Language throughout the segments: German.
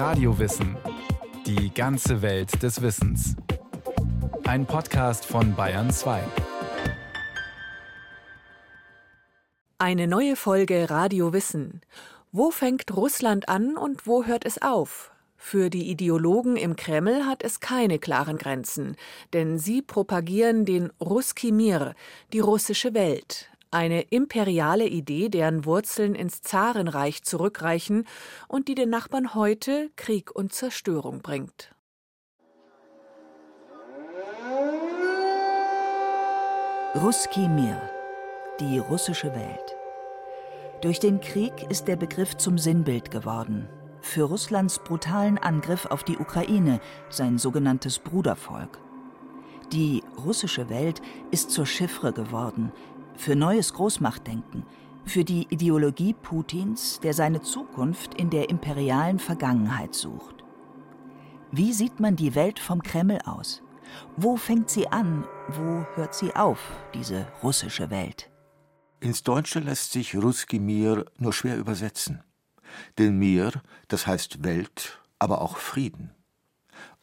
Radiowissen. Die ganze Welt des Wissens. Ein Podcast von Bayern 2. Eine neue Folge Radio Wissen. Wo fängt Russland an und wo hört es auf? Für die Ideologen im Kreml hat es keine klaren Grenzen, denn sie propagieren den Ruski Mir, die russische Welt, eine imperiale Idee, deren Wurzeln ins Zarenreich zurückreichen und die den Nachbarn heute Krieg und Zerstörung bringt. Ruski Mir, die russische Welt. Durch den Krieg ist der Begriff zum Sinnbild geworden. Für Russlands brutalen Angriff auf die Ukraine, sein sogenanntes Brudervolk. Die russische Welt ist zur Chiffre geworden, für neues Großmachtdenken, für die Ideologie Putins, der seine Zukunft in der imperialen Vergangenheit sucht. Wie sieht man die Welt vom Kreml aus? Wo fängt sie an? Wo hört sie auf, diese russische Welt? Ins Deutsche lässt sich Ruski Mir nur schwer übersetzen. Denn Mir, das heißt Welt, aber auch Frieden.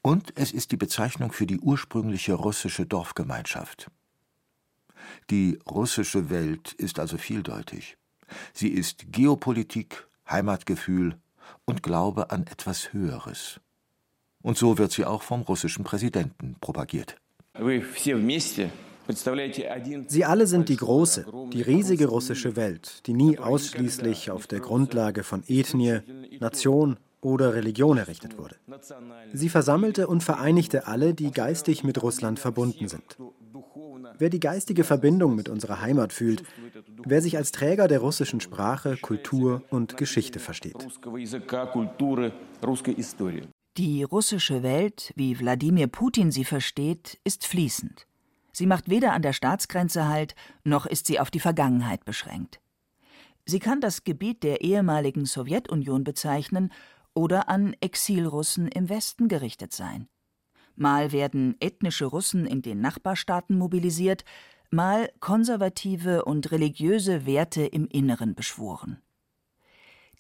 Und es ist die Bezeichnung für die ursprüngliche russische Dorfgemeinschaft. Die russische Welt ist also vieldeutig. Sie ist Geopolitik, Heimatgefühl und Glaube an etwas Höheres. Und so wird sie auch vom russischen Präsidenten propagiert. Sie alle sind die große, die riesige russische Welt, die nie ausschließlich auf der Grundlage von Ethnie, Nation oder Religion errichtet wurde. Sie versammelte und vereinigte alle, die geistig mit Russland verbunden sind. Wer die geistige Verbindung mit unserer Heimat fühlt, wer sich als Träger der russischen Sprache, Kultur und Geschichte versteht. Die russische Welt, wie Wladimir Putin sie versteht, ist fließend. Sie macht weder an der Staatsgrenze Halt, noch ist sie auf die Vergangenheit beschränkt. Sie kann das Gebiet der ehemaligen Sowjetunion bezeichnen oder an Exilrussen im Westen gerichtet sein. Mal werden ethnische Russen in den Nachbarstaaten mobilisiert, mal konservative und religiöse Werte im Inneren beschworen.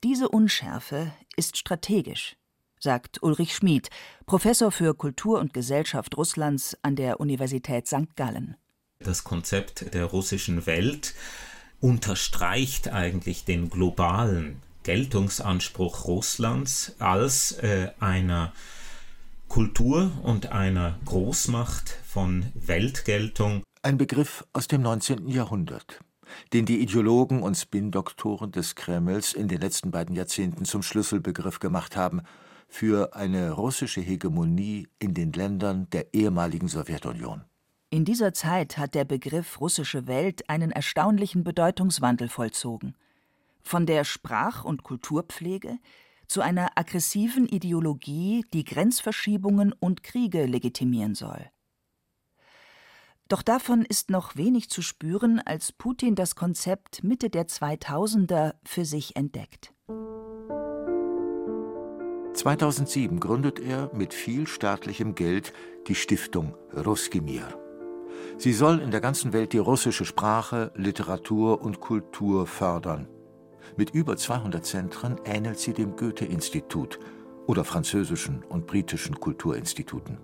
Diese Unschärfe ist strategisch, sagt Ulrich Schmid, Professor für Kultur und Gesellschaft Russlands an der Universität St. Gallen. Das Konzept der russischen Welt unterstreicht eigentlich den globalen Geltungsanspruch Russlands als äh, einer Kultur und einer Großmacht von Weltgeltung. Ein Begriff aus dem 19. Jahrhundert, den die Ideologen und Spin-Doktoren des Kremls in den letzten beiden Jahrzehnten zum Schlüsselbegriff gemacht haben für eine russische Hegemonie in den Ländern der ehemaligen Sowjetunion. In dieser Zeit hat der Begriff russische Welt einen erstaunlichen Bedeutungswandel vollzogen. Von der Sprach- und Kulturpflege zu einer aggressiven Ideologie, die Grenzverschiebungen und Kriege legitimieren soll. Doch davon ist noch wenig zu spüren, als Putin das Konzept Mitte der 2000er für sich entdeckt. 2007 gründet er mit viel staatlichem Geld die Stiftung Ruskimir. Sie soll in der ganzen Welt die russische Sprache, Literatur und Kultur fördern. Mit über 200 Zentren ähnelt sie dem Goethe-Institut oder französischen und britischen Kulturinstituten.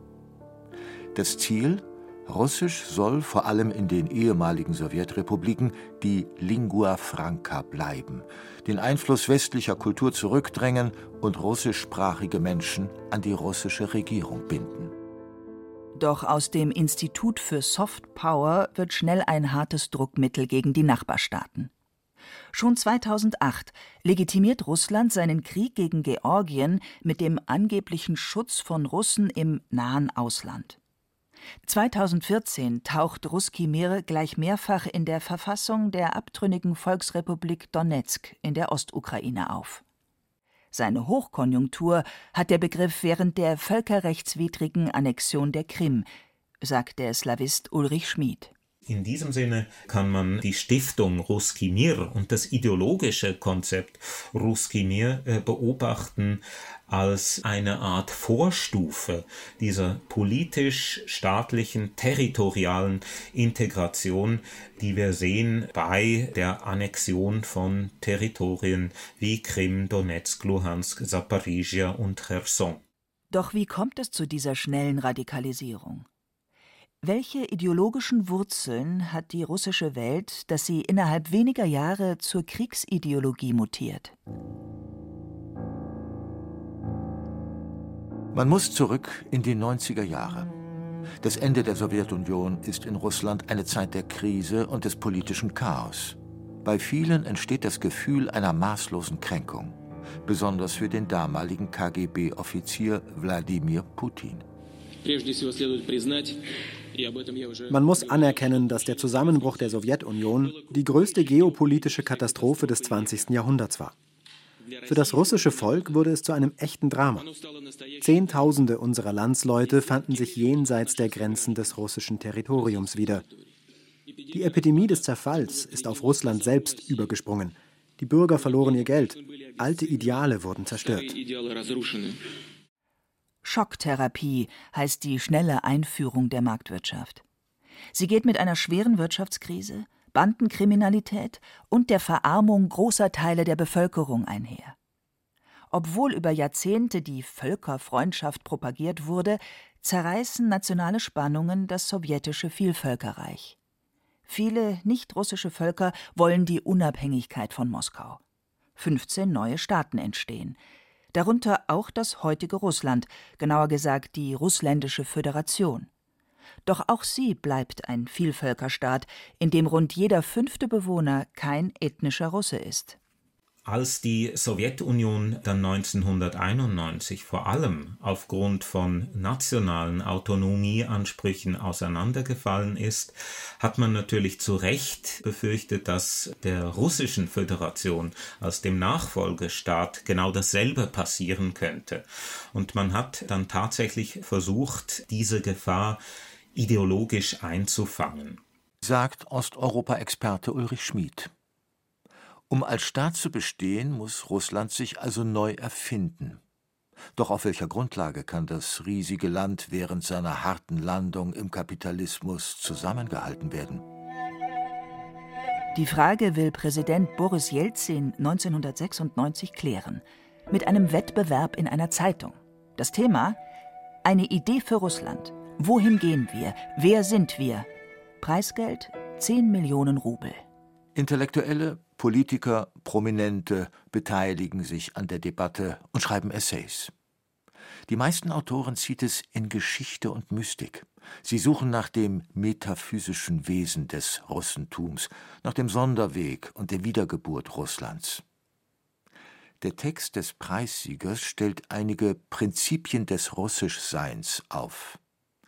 Das Ziel? Russisch soll vor allem in den ehemaligen Sowjetrepubliken die Lingua Franca bleiben, den Einfluss westlicher Kultur zurückdrängen und russischsprachige Menschen an die russische Regierung binden. Doch aus dem Institut für Soft Power wird schnell ein hartes Druckmittel gegen die Nachbarstaaten. Schon 2008 legitimiert Russland seinen Krieg gegen Georgien mit dem angeblichen Schutz von Russen im nahen Ausland. 2014 taucht Ruski Mir gleich mehrfach in der Verfassung der abtrünnigen Volksrepublik Donetsk in der Ostukraine auf. Seine Hochkonjunktur hat der Begriff während der völkerrechtswidrigen Annexion der Krim, sagt der Slawist Ulrich Schmid. In diesem Sinne kann man die Stiftung Ruski Mir und das ideologische Konzept Ruski Mir äh, beobachten als eine Art Vorstufe dieser politisch-staatlichen, territorialen Integration, die wir sehen bei der Annexion von Territorien wie Krim, Donetsk, Luhansk, Zaporizhia und Cherson. Doch wie kommt es zu dieser schnellen Radikalisierung? Welche ideologischen Wurzeln hat die russische Welt, dass sie innerhalb weniger Jahre zur Kriegsideologie mutiert? Man muss zurück in die 90er Jahre. Das Ende der Sowjetunion ist in Russland eine Zeit der Krise und des politischen Chaos. Bei vielen entsteht das Gefühl einer maßlosen Kränkung, besonders für den damaligen KGB-Offizier Wladimir Putin. Man muss anerkennen, dass der Zusammenbruch der Sowjetunion die größte geopolitische Katastrophe des 20. Jahrhunderts war. Für das russische Volk wurde es zu einem echten Drama. Zehntausende unserer Landsleute fanden sich jenseits der Grenzen des russischen Territoriums wieder. Die Epidemie des Zerfalls ist auf Russland selbst übergesprungen. Die Bürger verloren ihr Geld. Alte Ideale wurden zerstört. Schocktherapie heißt die schnelle Einführung der Marktwirtschaft. Sie geht mit einer schweren Wirtschaftskrise, Bandenkriminalität und der Verarmung großer Teile der Bevölkerung einher. Obwohl über Jahrzehnte die Völkerfreundschaft propagiert wurde, zerreißen nationale Spannungen das sowjetische Vielvölkerreich. Viele nicht-russische Völker wollen die Unabhängigkeit von Moskau. 15 neue Staaten entstehen, darunter auch das heutige Russland, genauer gesagt die Russländische Föderation. Doch auch sie bleibt ein Vielvölkerstaat, in dem rund jeder fünfte Bewohner kein ethnischer Russe ist. Als die Sowjetunion dann 1991 vor allem aufgrund von nationalen Autonomieansprüchen auseinandergefallen ist, hat man natürlich zu Recht befürchtet, dass der russischen Föderation als dem Nachfolgestaat genau dasselbe passieren könnte. Und man hat dann tatsächlich versucht, diese Gefahr ideologisch einzufangen. Sagt Osteuropa-Experte Ulrich Schmid. Um als Staat zu bestehen, muss Russland sich also neu erfinden. Doch auf welcher Grundlage kann das riesige Land während seiner harten Landung im Kapitalismus zusammengehalten werden? Die Frage will Präsident Boris Jelzin 1996 klären, mit einem Wettbewerb in einer Zeitung. Das Thema? Eine Idee für Russland. Wohin gehen wir? Wer sind wir? Preisgeld 10 Millionen Rubel. Intellektuelle, Politiker, Prominente beteiligen sich an der Debatte und schreiben Essays. Die meisten Autoren zieht es in Geschichte und Mystik. Sie suchen nach dem metaphysischen Wesen des Russentums, nach dem Sonderweg und der Wiedergeburt Russlands. Der Text des Preissiegers stellt einige Prinzipien des Russischseins auf.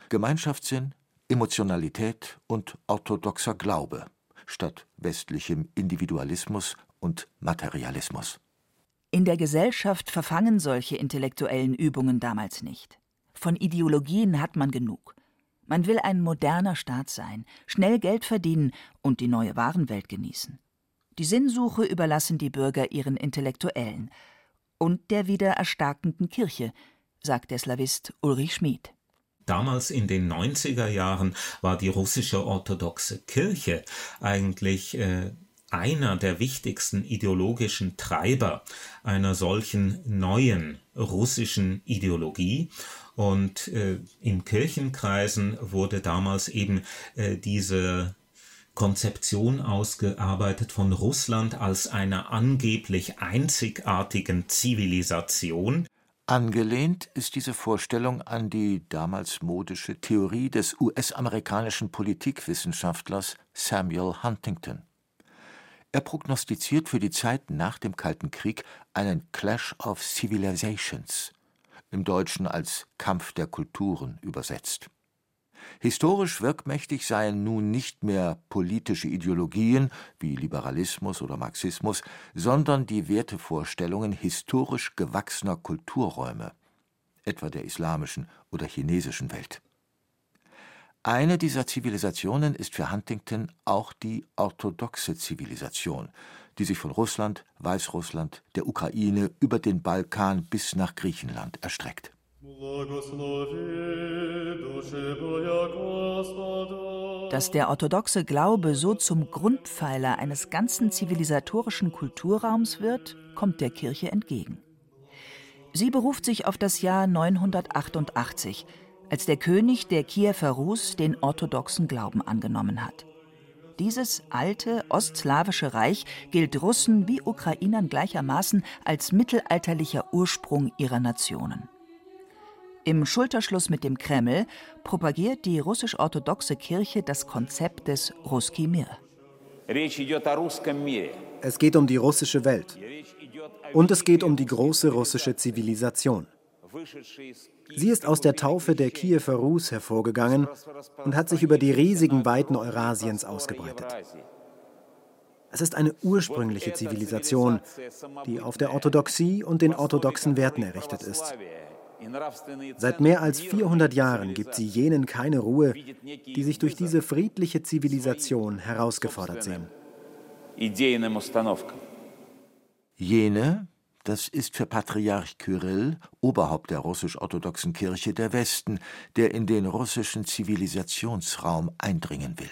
Gemeinschaftssinn, Emotionalität und orthodoxer Glaube statt westlichem Individualismus und Materialismus. In der Gesellschaft verfangen solche intellektuellen Übungen damals nicht. Von Ideologien hat man genug. Man will ein moderner Staat sein, schnell Geld verdienen und die neue Warenwelt genießen. Die Sinnsuche überlassen die Bürger ihren Intellektuellen und der wieder erstarkenden Kirche, sagt der Slavist Ulrich Schmid. Damals in den 90er Jahren war die russische orthodoxe Kirche eigentlich äh, einer der wichtigsten ideologischen Treiber einer solchen neuen russischen Ideologie. Und äh, in Kirchenkreisen wurde damals eben äh, diese Konzeption ausgearbeitet von Russland als einer angeblich einzigartigen Zivilisation, Angelehnt ist diese Vorstellung an die damals modische Theorie des US-amerikanischen Politikwissenschaftlers Samuel Huntington. Er prognostiziert für die Zeit nach dem Kalten Krieg einen Clash of Civilizations, im Deutschen als Kampf der Kulturen übersetzt Historisch wirkmächtig seien nun nicht mehr politische Ideologien wie Liberalismus oder Marxismus, sondern die Wertevorstellungen historisch gewachsener Kulturräume, etwa der islamischen oder chinesischen Welt. Eine dieser Zivilisationen ist für Huntington auch die orthodoxe Zivilisation, die sich von Russland, Weißrussland, der Ukraine über den Balkan bis nach Griechenland erstreckt. Dass der orthodoxe Glaube so zum Grundpfeiler eines ganzen zivilisatorischen Kulturraums wird, kommt der Kirche entgegen. Sie beruft sich auf das Jahr 988, als der König der Kiewer Rus den orthodoxen Glauben angenommen hat. Dieses alte ostslawische Reich gilt Russen wie Ukrainern gleichermaßen als mittelalterlicher Ursprung ihrer Nationen. Im Schulterschluss mit dem Kreml propagiert die russisch-orthodoxe Kirche das Konzept des Ruski Mir. Es geht um die russische Welt. Und es geht um die große russische Zivilisation. Sie ist aus der Taufe der Kiewer Rus hervorgegangen und hat sich über die riesigen Weiten Eurasiens ausgebreitet. Es ist eine ursprüngliche Zivilisation, die auf der Orthodoxie und den orthodoxen Werten errichtet ist. Seit mehr als 400 Jahren gibt sie jenen keine Ruhe, die sich durch diese friedliche Zivilisation herausgefordert sehen. Jene, das ist für Patriarch Kyrill, Oberhaupt der russisch-orthodoxen Kirche, der Westen, der in den russischen Zivilisationsraum eindringen will.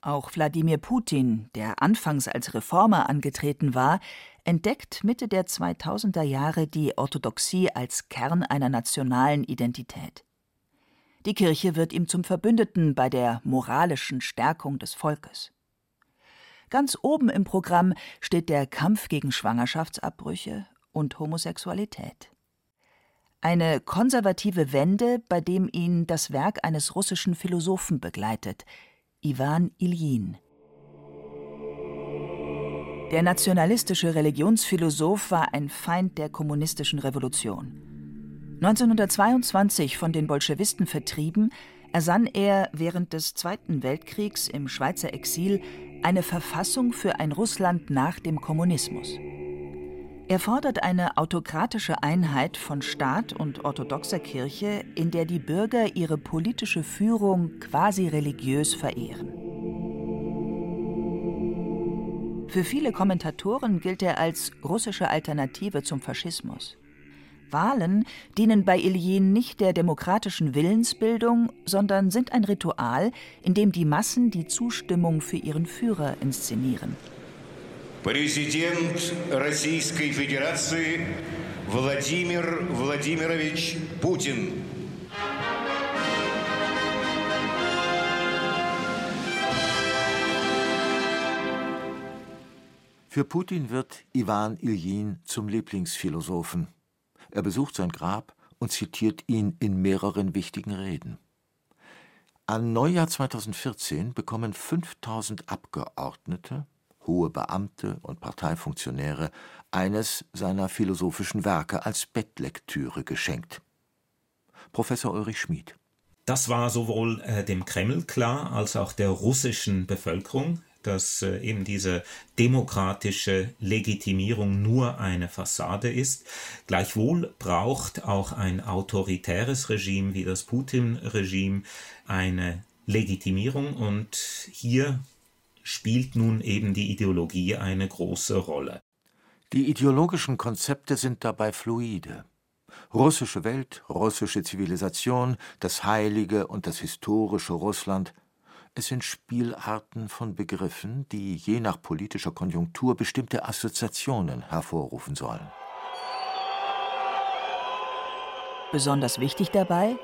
Auch Wladimir Putin, der anfangs als Reformer angetreten war, entdeckt Mitte der 2000er Jahre die Orthodoxie als Kern einer nationalen Identität. Die Kirche wird ihm zum Verbündeten bei der moralischen Stärkung des Volkes. Ganz oben im Programm steht der Kampf gegen Schwangerschaftsabbrüche und Homosexualität. Eine konservative Wende, bei dem ihn das Werk eines russischen Philosophen begleitet, Iwan Iljin. Der nationalistische Religionsphilosoph war ein Feind der kommunistischen Revolution. 1922 von den Bolschewisten vertrieben, ersann er während des Zweiten Weltkriegs im Schweizer Exil eine Verfassung für ein Russland nach dem Kommunismus. Er fordert eine autokratische Einheit von Staat und orthodoxer Kirche, in der die Bürger ihre politische Führung quasi religiös verehren. Für viele Kommentatoren gilt er als russische Alternative zum Faschismus. Wahlen dienen bei Iljin nicht der demokratischen Willensbildung, sondern sind ein Ritual, in dem die Massen die Zustimmung für ihren Führer inszenieren. Präsident Российской Föderation Wladimir Wladimirovich Putin. Für Putin wird Iwan Iljin zum Lieblingsphilosophen. Er besucht sein Grab und zitiert ihn in mehreren wichtigen Reden. An Neujahr 2014 bekommen 5000 Abgeordnete, hohe Beamte und Parteifunktionäre eines seiner philosophischen Werke als Bettlektüre geschenkt. Professor Ulrich Schmid. Das war sowohl äh, dem Kreml klar als auch der russischen Bevölkerung dass äh, eben diese demokratische Legitimierung nur eine Fassade ist. Gleichwohl braucht auch ein autoritäres Regime wie das Putin-Regime eine Legitimierung und hier spielt nun eben die Ideologie eine große Rolle. Die ideologischen Konzepte sind dabei fluide. Russische Welt, russische Zivilisation, das heilige und das historische Russland es sind Spielarten von Begriffen, die je nach politischer Konjunktur bestimmte Assoziationen hervorrufen sollen. Besonders wichtig dabei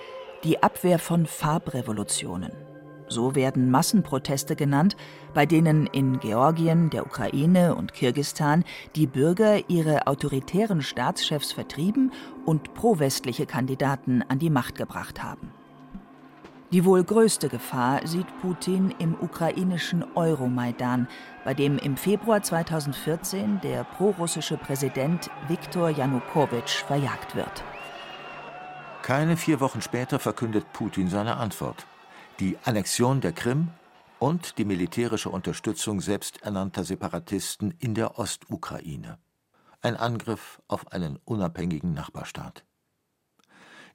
die Abwehr von Farbrevolutionen. So werden Massenproteste genannt, bei denen in Georgien, der Ukraine und Kirgistan die Bürger ihre autoritären Staatschefs vertrieben und prowestliche Kandidaten an die Macht gebracht haben. Die wohl größte Gefahr sieht Putin im ukrainischen Euromaidan, bei dem im Februar 2014 der prorussische Präsident Viktor Janukowitsch verjagt wird. Keine vier Wochen später verkündet Putin seine Antwort: die Annexion der Krim und die militärische Unterstützung selbsternannter Separatisten in der Ostukraine. Ein Angriff auf einen unabhängigen Nachbarstaat.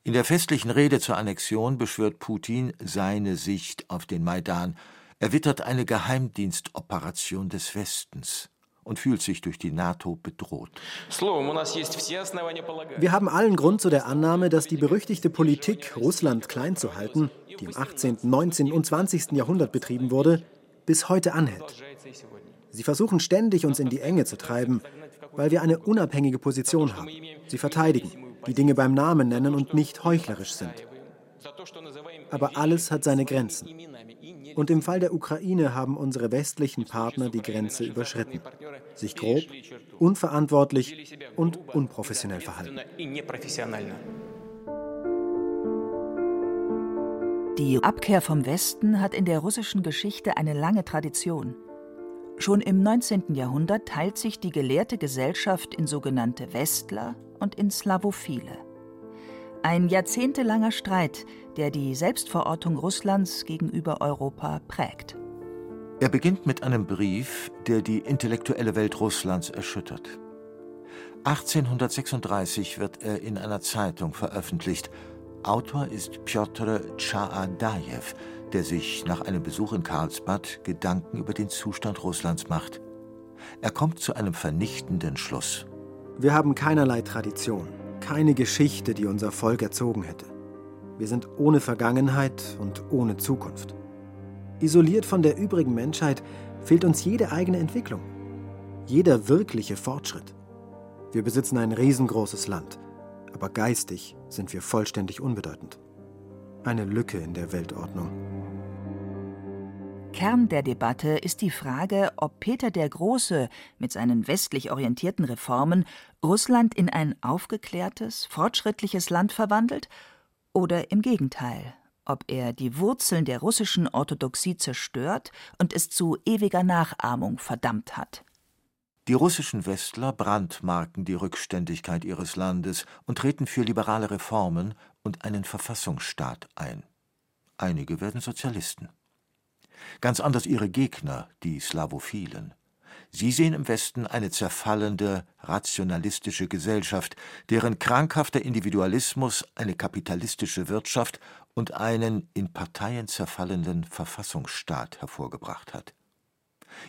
In der festlichen Rede zur Annexion beschwört Putin seine Sicht auf den Maidan. Er wittert eine Geheimdienstoperation des Westens und fühlt sich durch die NATO bedroht. Wir haben allen Grund zu der Annahme, dass die berüchtigte Politik, Russland klein zu halten, die im 18., 19. und 20. Jahrhundert betrieben wurde, bis heute anhält. Sie versuchen ständig, uns in die Enge zu treiben, weil wir eine unabhängige Position haben. Sie verteidigen, die Dinge beim Namen nennen und nicht heuchlerisch sind. Aber alles hat seine Grenzen. Und im Fall der Ukraine haben unsere westlichen Partner die Grenze überschritten, sich grob, unverantwortlich und unprofessionell verhalten. Die Abkehr vom Westen hat in der russischen Geschichte eine lange Tradition. Schon im 19. Jahrhundert teilt sich die gelehrte Gesellschaft in sogenannte Westler und in Slavophile. Ein jahrzehntelanger Streit, der die Selbstverortung Russlands gegenüber Europa prägt. Er beginnt mit einem Brief, der die intellektuelle Welt Russlands erschüttert. 1836 wird er in einer Zeitung veröffentlicht. Autor ist Pjotr Tschadajew, der sich nach einem Besuch in Karlsbad Gedanken über den Zustand Russlands macht. Er kommt zu einem vernichtenden Schluss. Wir haben keinerlei Tradition, keine Geschichte, die unser Volk erzogen hätte. Wir sind ohne Vergangenheit und ohne Zukunft. Isoliert von der übrigen Menschheit fehlt uns jede eigene Entwicklung, jeder wirkliche Fortschritt. Wir besitzen ein riesengroßes Land, aber geistig sind wir vollständig unbedeutend. Eine Lücke in der Weltordnung. Kern der Debatte ist die Frage, ob Peter der Große mit seinen westlich orientierten Reformen Russland in ein aufgeklärtes, fortschrittliches Land verwandelt oder im Gegenteil, ob er die Wurzeln der russischen Orthodoxie zerstört und es zu ewiger Nachahmung verdammt hat. Die russischen Westler brandmarken die Rückständigkeit ihres Landes und treten für liberale Reformen und einen Verfassungsstaat ein. Einige werden Sozialisten. Ganz anders ihre Gegner, die Slawophilen. Sie sehen im Westen eine zerfallende, rationalistische Gesellschaft, deren krankhafter Individualismus eine kapitalistische Wirtschaft und einen in Parteien zerfallenden Verfassungsstaat hervorgebracht hat.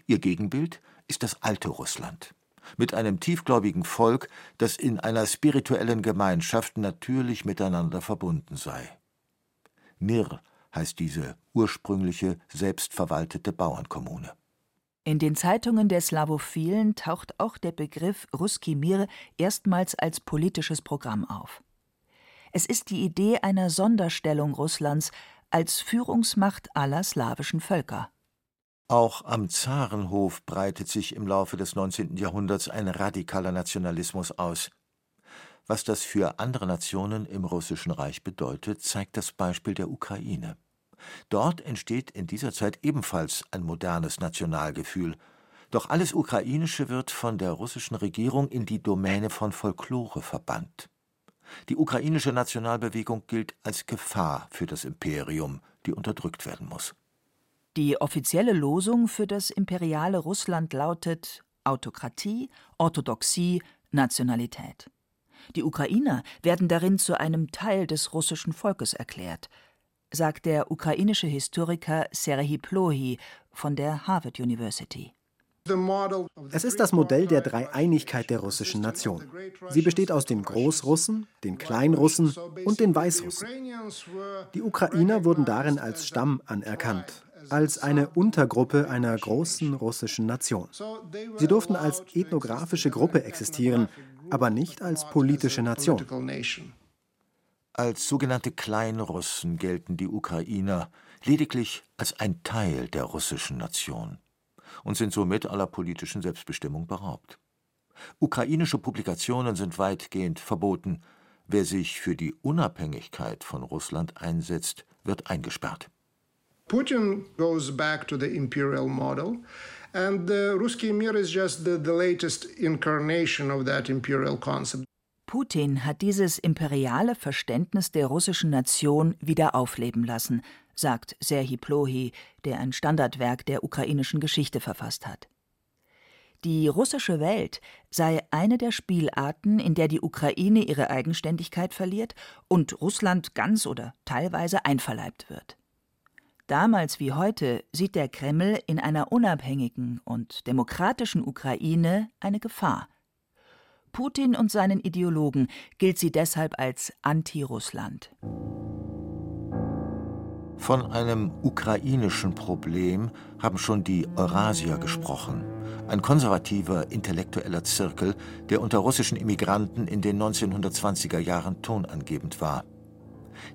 Ihr Gegenbild ist das alte Russland, mit einem tiefgläubigen Volk, das in einer spirituellen Gemeinschaft natürlich miteinander verbunden sei. Mir heißt diese ursprüngliche, selbstverwaltete Bauernkommune. In den Zeitungen der Slawophilen taucht auch der Begriff Ruski Mir erstmals als politisches Programm auf. Es ist die Idee einer Sonderstellung Russlands als Führungsmacht aller slawischen Völker. Auch am Zarenhof breitet sich im Laufe des 19. Jahrhunderts ein radikaler Nationalismus aus. Was das für andere Nationen im Russischen Reich bedeutet, zeigt das Beispiel der Ukraine. Dort entsteht in dieser Zeit ebenfalls ein modernes Nationalgefühl. Doch alles Ukrainische wird von der russischen Regierung in die Domäne von Folklore verbannt. Die ukrainische Nationalbewegung gilt als Gefahr für das Imperium, die unterdrückt werden muss. Die offizielle Losung für das imperiale Russland lautet Autokratie, Orthodoxie, Nationalität. Die Ukrainer werden darin zu einem Teil des russischen Volkes erklärt, sagt der ukrainische Historiker Serhii Plohi von der Harvard University. Es ist das Modell der Dreieinigkeit der russischen Nation. Sie besteht aus den Großrussen, den Kleinrussen und den Weißrussen. Die Ukrainer wurden darin als Stamm anerkannt, als eine Untergruppe einer großen russischen Nation. Sie durften als ethnografische Gruppe existieren, aber nicht als politische Nation. Als sogenannte Kleinrussen gelten die Ukrainer lediglich als ein Teil der russischen Nation und sind somit aller politischen Selbstbestimmung beraubt. Ukrainische Publikationen sind weitgehend verboten. Wer sich für die Unabhängigkeit von Russland einsetzt, wird eingesperrt. Putin goes back to the imperial model. And the Ruski Mir is just the, the latest incarnation of that imperial concept. Putin hat dieses imperiale Verständnis der russischen Nation wieder aufleben lassen, sagt Serhii Plohi, der ein Standardwerk der ukrainischen Geschichte verfasst hat. Die russische Welt sei eine der Spielarten, in der die Ukraine ihre Eigenständigkeit verliert und Russland ganz oder teilweise einverleibt wird. Damals wie heute sieht der Kreml in einer unabhängigen und demokratischen Ukraine eine Gefahr. Putin und seinen Ideologen gilt sie deshalb als Anti-Russland. Von einem ukrainischen Problem haben schon die Eurasier gesprochen, ein konservativer intellektueller Zirkel, der unter russischen Immigranten in den 1920er Jahren tonangebend war.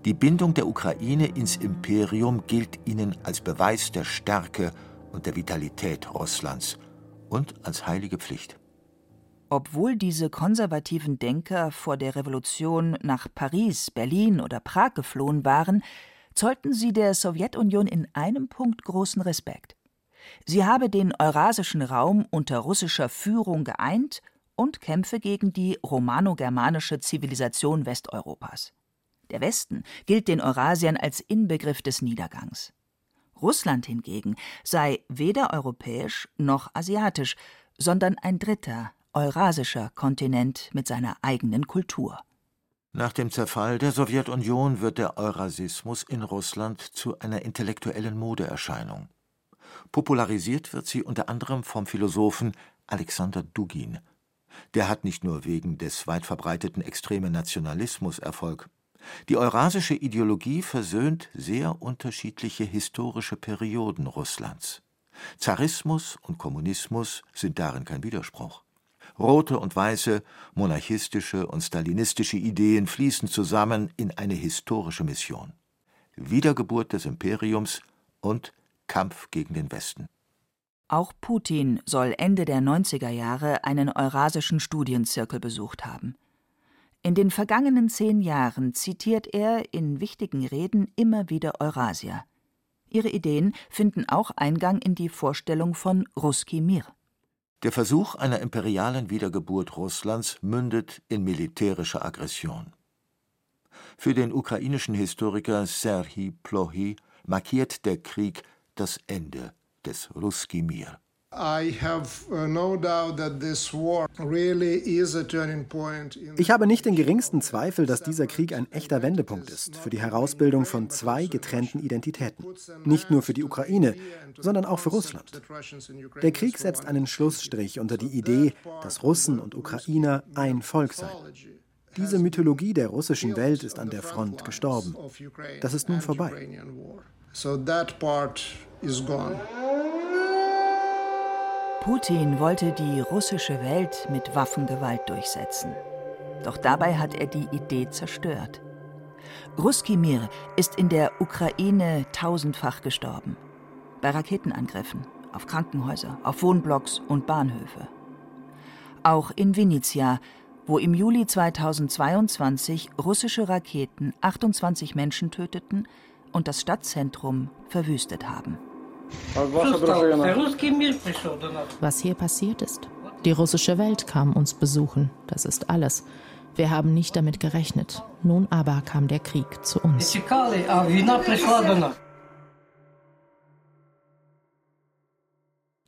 Die Bindung der Ukraine ins Imperium gilt ihnen als Beweis der Stärke und der Vitalität Russlands und als heilige Pflicht. Obwohl diese konservativen Denker vor der Revolution nach Paris, Berlin oder Prag geflohen waren, zollten sie der Sowjetunion in einem Punkt großen Respekt. Sie habe den eurasischen Raum unter russischer Führung geeint und kämpfe gegen die romano-germanische Zivilisation Westeuropas. Der Westen gilt den Eurasiern als Inbegriff des Niedergangs. Russland hingegen sei weder europäisch noch asiatisch, sondern ein dritter, eurasischer Kontinent mit seiner eigenen Kultur. Nach dem Zerfall der Sowjetunion wird der Eurasismus in Russland zu einer intellektuellen Modeerscheinung. Popularisiert wird sie unter anderem vom Philosophen Alexander Dugin. Der hat nicht nur wegen des weit verbreiteten extremen Nationalismus Erfolg. Die eurasische Ideologie versöhnt sehr unterschiedliche historische Perioden Russlands. Zarismus und Kommunismus sind darin kein Widerspruch. Rote und weiße, monarchistische und stalinistische Ideen fließen zusammen in eine historische Mission. Wiedergeburt des Imperiums und Kampf gegen den Westen. Auch Putin soll Ende der 90er Jahre einen eurasischen Studienzirkel besucht haben. In den vergangenen zehn Jahren zitiert er in wichtigen Reden immer wieder Eurasia. Ihre Ideen finden auch Eingang in die Vorstellung von Ruski Mir. Der Versuch einer imperialen Wiedergeburt Russlands mündet in militärische Aggression. Für den ukrainischen Historiker Serhii Plohi markiert der Krieg das Ende des Ruski Mir. Ich habe nicht den geringsten Zweifel, dass dieser Krieg ein echter Wendepunkt ist für die Herausbildung von zwei getrennten Identitäten. Nicht nur für die Ukraine, sondern auch für Russland. Der Krieg setzt einen Schlussstrich unter die Idee, dass Russen und Ukrainer ein Volk seien. Diese Mythologie der russischen Welt ist an der Front gestorben. Das ist nun vorbei. So that part is gone. Putin wollte die russische Welt mit Waffengewalt durchsetzen. Doch dabei hat er die Idee zerstört. Ruski Mir ist in der Ukraine tausendfach gestorben. Bei Raketenangriffen, auf Krankenhäuser, auf Wohnblocks und Bahnhöfe. Auch in Vinnytsia, wo im Juli 2022 russische Raketen 28 Menschen töteten und das Stadtzentrum verwüstet haben. Was hier passiert ist. Die russische Welt kam uns besuchen, das ist alles. Wir haben nicht damit gerechnet. Nun aber kam der Krieg zu uns.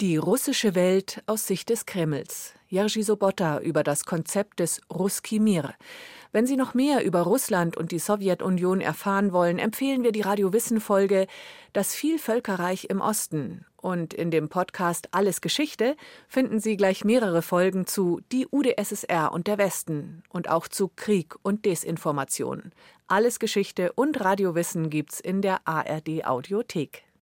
Die russische Welt aus Sicht des Kremls. Jerzy Sobotta über das Konzept des Ruski Mir. Wenn Sie noch mehr über Russland und die Sowjetunion erfahren wollen, empfehlen wir die Radio Wissen Folge Das Vielvölkerreich im Osten. Und in dem Podcast Alles Geschichte finden Sie gleich mehrere Folgen zu Die UdSSR und der Westen und auch zu Krieg und Desinformation. Alles Geschichte und Radiowissen gibt's in der ARD Audiothek.